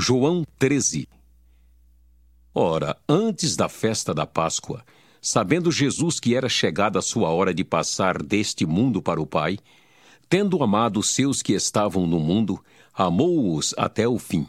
João 13 Ora, antes da festa da Páscoa, sabendo Jesus que era chegada a sua hora de passar deste mundo para o Pai, tendo amado os seus que estavam no mundo, amou-os até o fim.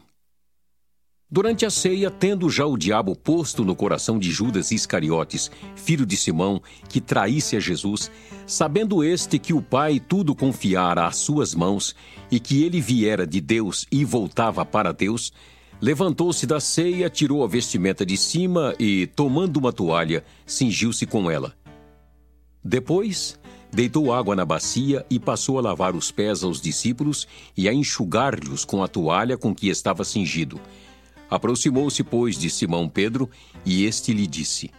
Durante a ceia, tendo já o diabo posto no coração de Judas Iscariotes, filho de Simão, que traísse a Jesus, sabendo este que o Pai tudo confiara às suas mãos e que ele viera de Deus e voltava para Deus, levantou-se da ceia, tirou a vestimenta de cima e, tomando uma toalha, cingiu-se com ela. Depois, deitou água na bacia e passou a lavar os pés aos discípulos e a enxugar-lhes com a toalha com que estava cingido Aproximou-se, pois, de Simão Pedro, e este lhe disse: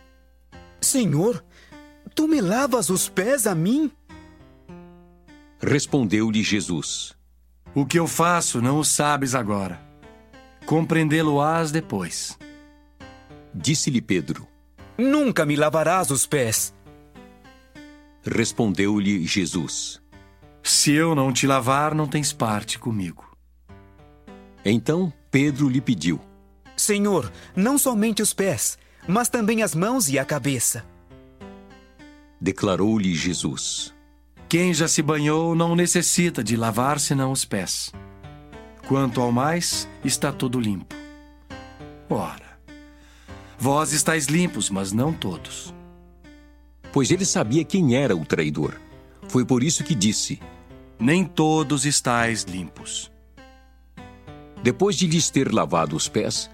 Senhor, tu me lavas os pés a mim? Respondeu-lhe Jesus: O que eu faço não o sabes agora. Compreendê-lo-ás depois. Disse-lhe Pedro: Nunca me lavarás os pés. Respondeu-lhe Jesus: Se eu não te lavar, não tens parte comigo. Então Pedro lhe pediu: Senhor, não somente os pés, mas também as mãos e a cabeça. Declarou-lhe Jesus: Quem já se banhou não necessita de lavar senão os pés. Quanto ao mais, está todo limpo. Ora, vós estáis limpos, mas não todos. Pois ele sabia quem era o traidor. Foi por isso que disse: Nem todos estáis limpos. Depois de lhes ter lavado os pés,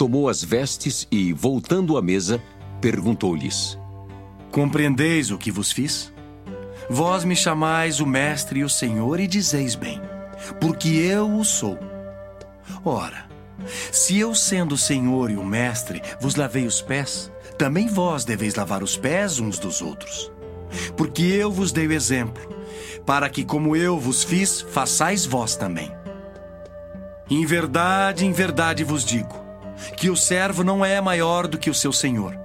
tomou as vestes e, voltando à mesa, perguntou-lhes: Compreendeis o que vos fiz? Vós me chamais o Mestre e o Senhor e dizeis bem, porque eu o sou. Ora, se eu, sendo o Senhor e o Mestre, vos lavei os pés, também vós deveis lavar os pés uns dos outros. Porque eu vos dei o exemplo, para que, como eu vos fiz, façais vós também. Em verdade, em verdade vos digo: que o servo não é maior do que o seu senhor,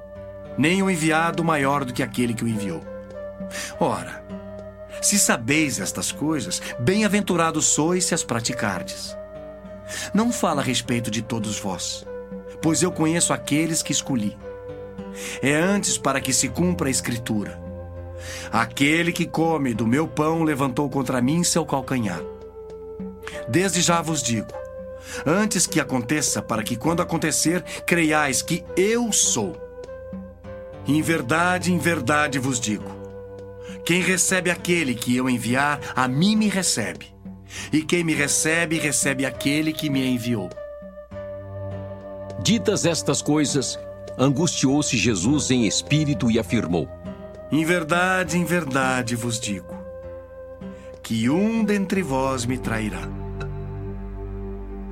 nem o enviado maior do que aquele que o enviou. Ora, se sabeis estas coisas, bem-aventurados sois se as praticardes. Não fala a respeito de todos vós, pois eu conheço aqueles que escolhi. É antes para que se cumpra a Escritura. Aquele que come do meu pão levantou contra mim seu calcanhar. Desde já vos digo: antes que aconteça, para que quando acontecer, creiais que eu sou. Em verdade, em verdade vos digo: quem recebe aquele que eu enviar, a mim me recebe. E quem me recebe, recebe aquele que me enviou. Ditas estas coisas, angustiou-se Jesus em espírito e afirmou: Em verdade, em verdade vos digo: que um dentre vós me trairá.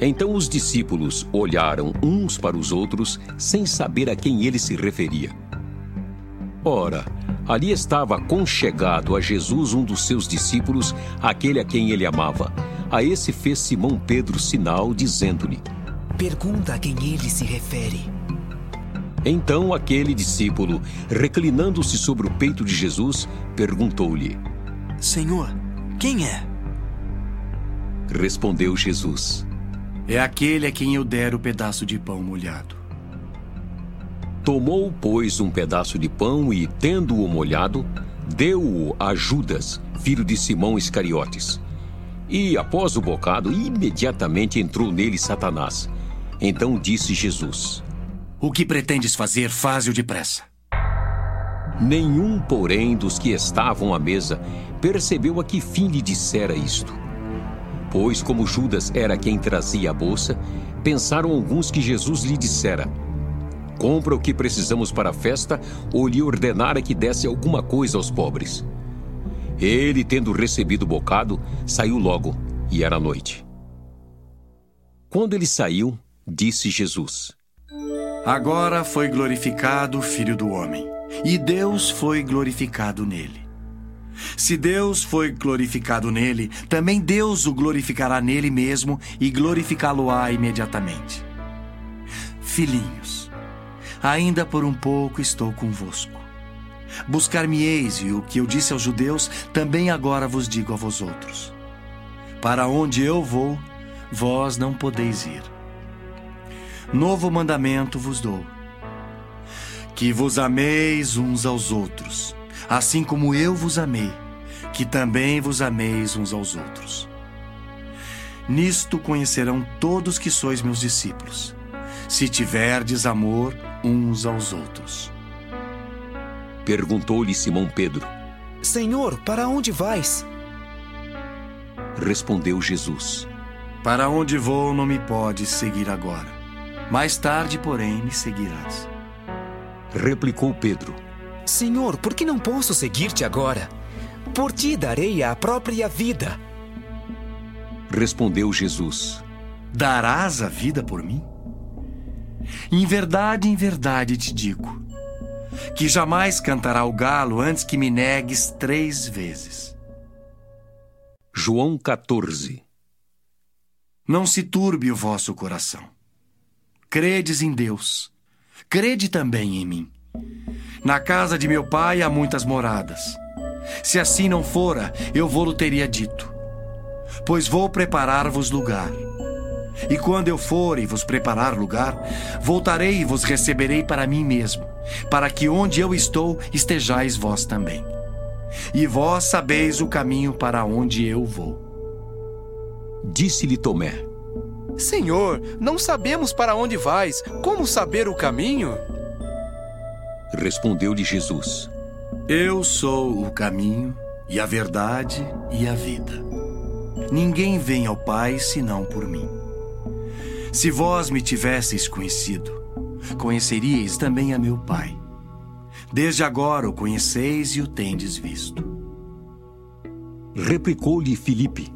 Então os discípulos olharam uns para os outros, sem saber a quem ele se referia. Ora, ali estava conchegado a Jesus um dos seus discípulos, aquele a quem ele amava. A esse fez Simão Pedro sinal, dizendo-lhe: Pergunta a quem ele se refere. Então aquele discípulo, reclinando-se sobre o peito de Jesus, perguntou-lhe: Senhor, quem é? Respondeu Jesus: é aquele a quem eu der o pedaço de pão molhado. Tomou, pois, um pedaço de pão e, tendo-o molhado, deu-o a Judas, filho de Simão Iscariotes. E, após o bocado, imediatamente entrou nele Satanás. Então disse Jesus: O que pretendes fazer, faze-o depressa. Nenhum, porém, dos que estavam à mesa percebeu a que fim lhe dissera isto. Pois, como Judas era quem trazia a bolsa, pensaram alguns que Jesus lhe dissera: Compra o que precisamos para a festa, ou lhe ordenara que desse alguma coisa aos pobres. Ele, tendo recebido o bocado, saiu logo, e era noite. Quando ele saiu, disse Jesus: Agora foi glorificado o Filho do Homem, e Deus foi glorificado nele. Se Deus foi glorificado nele, também Deus o glorificará nele mesmo e glorificá-lo-á imediatamente. Filhinhos, ainda por um pouco estou convosco. Buscar-me-eis, e o que eu disse aos judeus, também agora vos digo a vós outros. Para onde eu vou, vós não podeis ir. Novo mandamento vos dou: que vos ameis uns aos outros, assim como eu vos amei, que também vos ameis uns aos outros. Nisto conhecerão todos que sois meus discípulos, se tiverdes amor uns aos outros. Perguntou-lhe Simão Pedro. Senhor, para onde vais? Respondeu Jesus. Para onde vou não me podes seguir agora. Mais tarde, porém, me seguirás. Replicou Pedro. Senhor, por que não posso seguir-te agora? Por ti darei a própria vida. Respondeu Jesus. Darás a vida por mim? Em verdade, em verdade te digo que jamais cantará o galo antes que me negues três vezes. João 14 Não se turbe o vosso coração. Credes em Deus, crede também em mim. Na casa de meu pai há muitas moradas. Se assim não fora, eu vou-lo teria dito. Pois vou preparar-vos lugar. E quando eu for e vos preparar lugar, voltarei e vos receberei para mim mesmo, para que onde eu estou estejais vós também. E vós sabeis o caminho para onde eu vou. Disse-lhe Tomé: Senhor, não sabemos para onde vais. Como saber o caminho? Respondeu-lhe Jesus: Eu sou o caminho, e a verdade e a vida. Ninguém vem ao Pai senão por mim. Se vós me tivesseis conhecido, conheceríeis também a meu Pai. Desde agora o conheceis e o tendes visto. Replicou-lhe Filipe: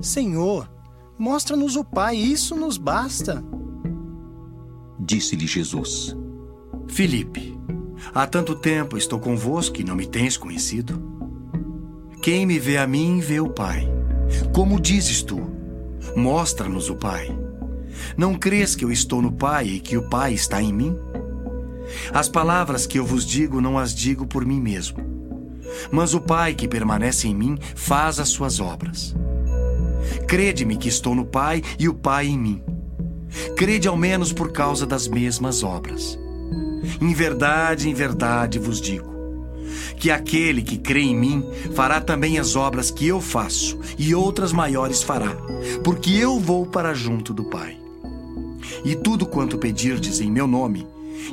Senhor, mostra-nos o Pai, isso nos basta. Disse-lhe Jesus: Filipe, há tanto tempo estou convosco e não me tens conhecido? Quem me vê a mim, vê o Pai. Como dizes tu, mostra-nos o Pai. Não crês que eu estou no Pai e que o Pai está em mim? As palavras que eu vos digo não as digo por mim mesmo, mas o Pai que permanece em mim faz as suas obras. Crede-me que estou no Pai e o Pai em mim. Crede ao menos por causa das mesmas obras. Em verdade, em verdade vos digo: que aquele que crê em mim fará também as obras que eu faço, e outras maiores fará, porque eu vou para junto do Pai. E tudo quanto pedirdes em meu nome,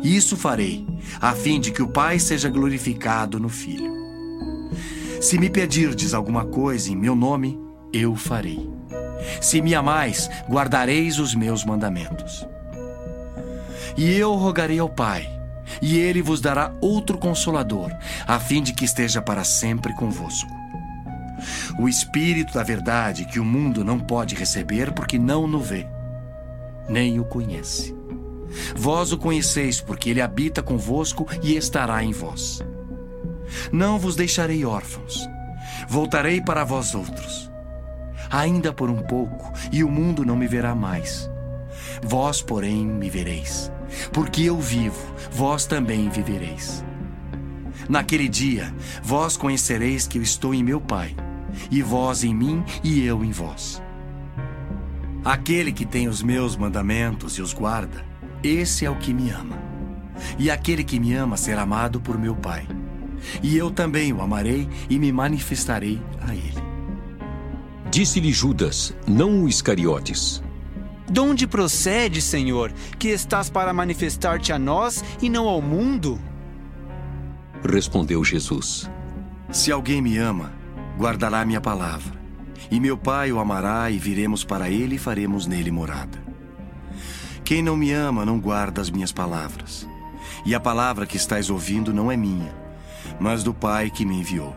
isso farei, a fim de que o Pai seja glorificado no Filho. Se me pedirdes alguma coisa em meu nome, eu farei. Se me amais, guardareis os meus mandamentos. E eu rogarei ao Pai, e ele vos dará outro consolador, a fim de que esteja para sempre convosco. O Espírito da Verdade que o mundo não pode receber porque não o vê, nem o conhece. Vós o conheceis, porque ele habita convosco e estará em vós. Não vos deixarei órfãos, voltarei para vós outros. Ainda por um pouco, e o mundo não me verá mais. Vós, porém, me vereis, porque eu vivo, vós também vivereis. Naquele dia, vós conhecereis que eu estou em meu Pai, e vós em mim e eu em vós. Aquele que tem os meus mandamentos e os guarda, esse é o que me ama. E aquele que me ama será amado por meu Pai. E eu também o amarei e me manifestarei a ele. Disse-lhe Judas, não o Iscariotes: De onde procede, Senhor, que estás para manifestar-te a nós e não ao mundo? Respondeu Jesus: Se alguém me ama, guardará minha palavra. E meu Pai o amará, e viremos para ele e faremos nele morada. Quem não me ama não guarda as minhas palavras. E a palavra que estáis ouvindo não é minha, mas do Pai que me enviou.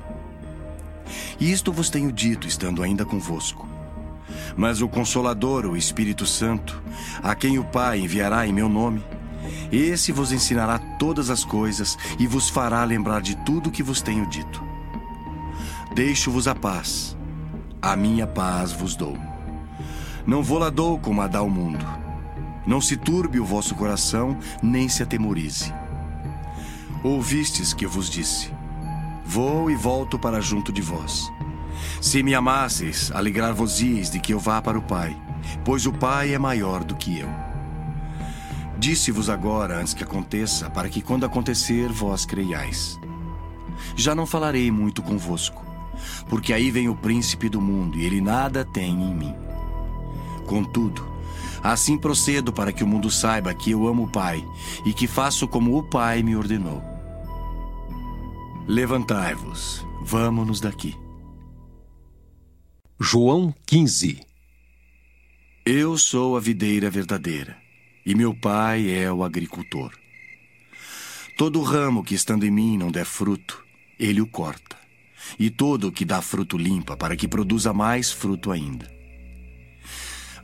E isto vos tenho dito, estando ainda convosco. Mas o Consolador, o Espírito Santo, a quem o Pai enviará em meu nome, esse vos ensinará todas as coisas e vos fará lembrar de tudo que vos tenho dito. Deixo-vos a paz, a minha paz vos dou. Não vou lá dou como a dá o mundo. Não se turbe o vosso coração, nem se atemorize. Ouvistes que vos disse: Vou e volto para junto de vós. Se me amasseis, alegrar-vos-eis de que eu vá para o Pai, pois o Pai é maior do que eu. Disse-vos agora, antes que aconteça, para que quando acontecer, vós creiais. Já não falarei muito convosco, porque aí vem o príncipe do mundo e ele nada tem em mim. Contudo, assim procedo para que o mundo saiba que eu amo o Pai e que faço como o Pai me ordenou. Levantai-vos, vamos-nos daqui. João 15 Eu sou a videira verdadeira, e meu pai é o agricultor. Todo ramo que estando em mim não der fruto, ele o corta, e todo o que dá fruto limpa, para que produza mais fruto ainda.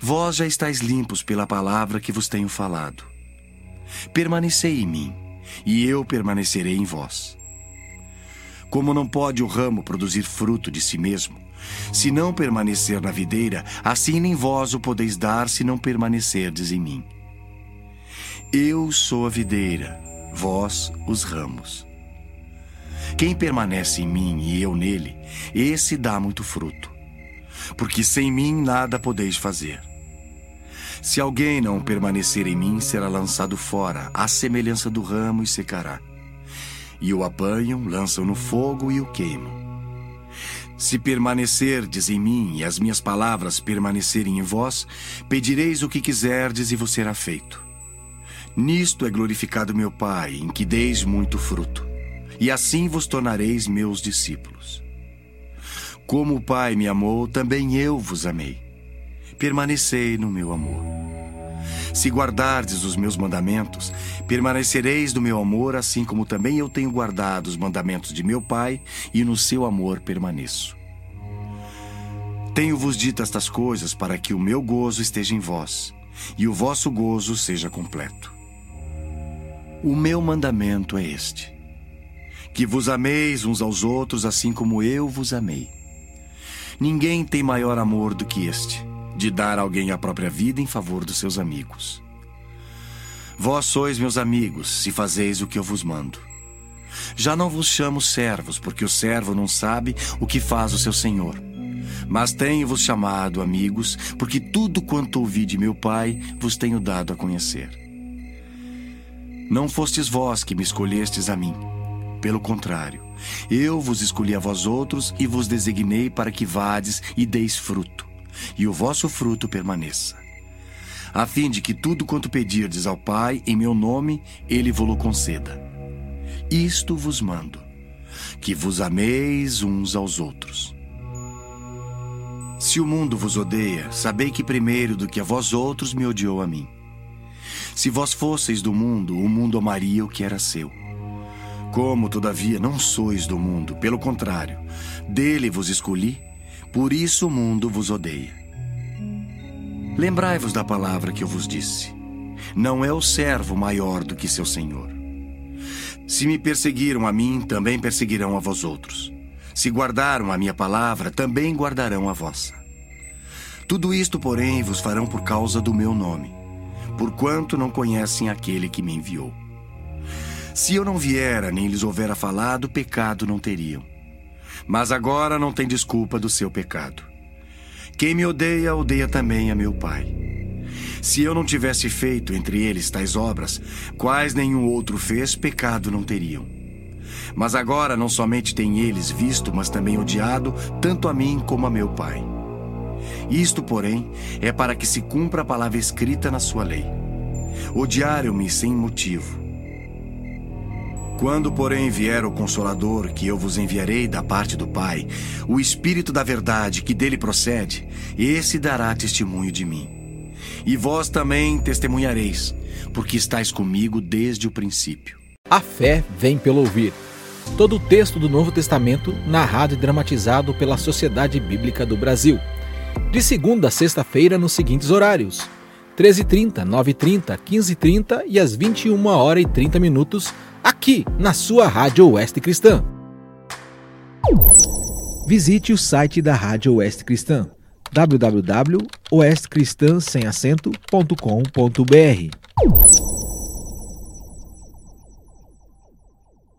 Vós já estáis limpos pela palavra que vos tenho falado. Permanecei em mim, e eu permanecerei em vós. Como não pode o ramo produzir fruto de si mesmo, se não permanecer na videira, assim nem vós o podeis dar se não permanecerdes em mim. Eu sou a videira, vós os ramos. Quem permanece em mim e eu nele, esse dá muito fruto. Porque sem mim nada podeis fazer. Se alguém não permanecer em mim, será lançado fora, à semelhança do ramo, e secará. E o apanham, lançam no fogo e o queimam. Se permanecerdes em mim e as minhas palavras permanecerem em vós, pedireis o que quiserdes e vos será feito. Nisto é glorificado meu Pai, em que deis muito fruto, e assim vos tornareis meus discípulos. Como o Pai me amou, também eu vos amei. Permanecei no meu amor. Se guardardes os meus mandamentos, permanecereis no meu amor, assim como também eu tenho guardado os mandamentos de meu Pai, e no seu amor permaneço. Tenho-vos dito estas coisas para que o meu gozo esteja em vós, e o vosso gozo seja completo. O meu mandamento é este: que vos ameis uns aos outros, assim como eu vos amei. Ninguém tem maior amor do que este de dar alguém a própria vida em favor dos seus amigos. Vós sois meus amigos, se fazeis o que eu vos mando. Já não vos chamo servos, porque o servo não sabe o que faz o seu senhor. Mas tenho-vos chamado amigos, porque tudo quanto ouvi de meu Pai vos tenho dado a conhecer. Não fostes vós que me escolhestes a mim. Pelo contrário, eu vos escolhi a vós outros e vos designei para que vades e deis fruto e o vosso fruto permaneça. A fim de que tudo quanto pedirdes ao Pai em meu nome, ele vos conceda. Isto vos mando, que vos ameis uns aos outros. Se o mundo vos odeia, sabei que primeiro do que a vós outros me odiou a mim. Se vós fosseis do mundo, o mundo amaria o que era seu. Como, todavia, não sois do mundo, pelo contrário, dele vos escolhi, por isso o mundo vos odeia. Lembrai-vos da palavra que eu vos disse: Não é o servo maior do que seu senhor. Se me perseguiram a mim, também perseguirão a vós outros. Se guardaram a minha palavra, também guardarão a vossa. Tudo isto, porém, vos farão por causa do meu nome, porquanto não conhecem aquele que me enviou. Se eu não viera, nem lhes houvera falado, pecado não teriam mas agora não tem desculpa do seu pecado. Quem me odeia, odeia também a meu Pai. Se eu não tivesse feito entre eles tais obras, quais nenhum outro fez, pecado não teriam. Mas agora não somente têm eles visto, mas também odiado, tanto a mim como a meu Pai. Isto, porém, é para que se cumpra a palavra escrita na sua lei. Odiaram-me sem motivo. Quando, porém, vier o Consolador, que eu vos enviarei da parte do Pai, o Espírito da Verdade, que dele procede, esse dará testemunho de mim. E vós também testemunhareis, porque estáis comigo desde o princípio. A fé vem pelo ouvir. Todo o texto do Novo Testamento narrado e dramatizado pela Sociedade Bíblica do Brasil. De segunda a sexta-feira nos seguintes horários: 13h30, 9h30, 15h30 e às 21 horas e 30 minutos, aqui na sua Rádio Oeste Cristã. Visite o site da Rádio Oeste Cristã www.oestcristãsemacento.com.br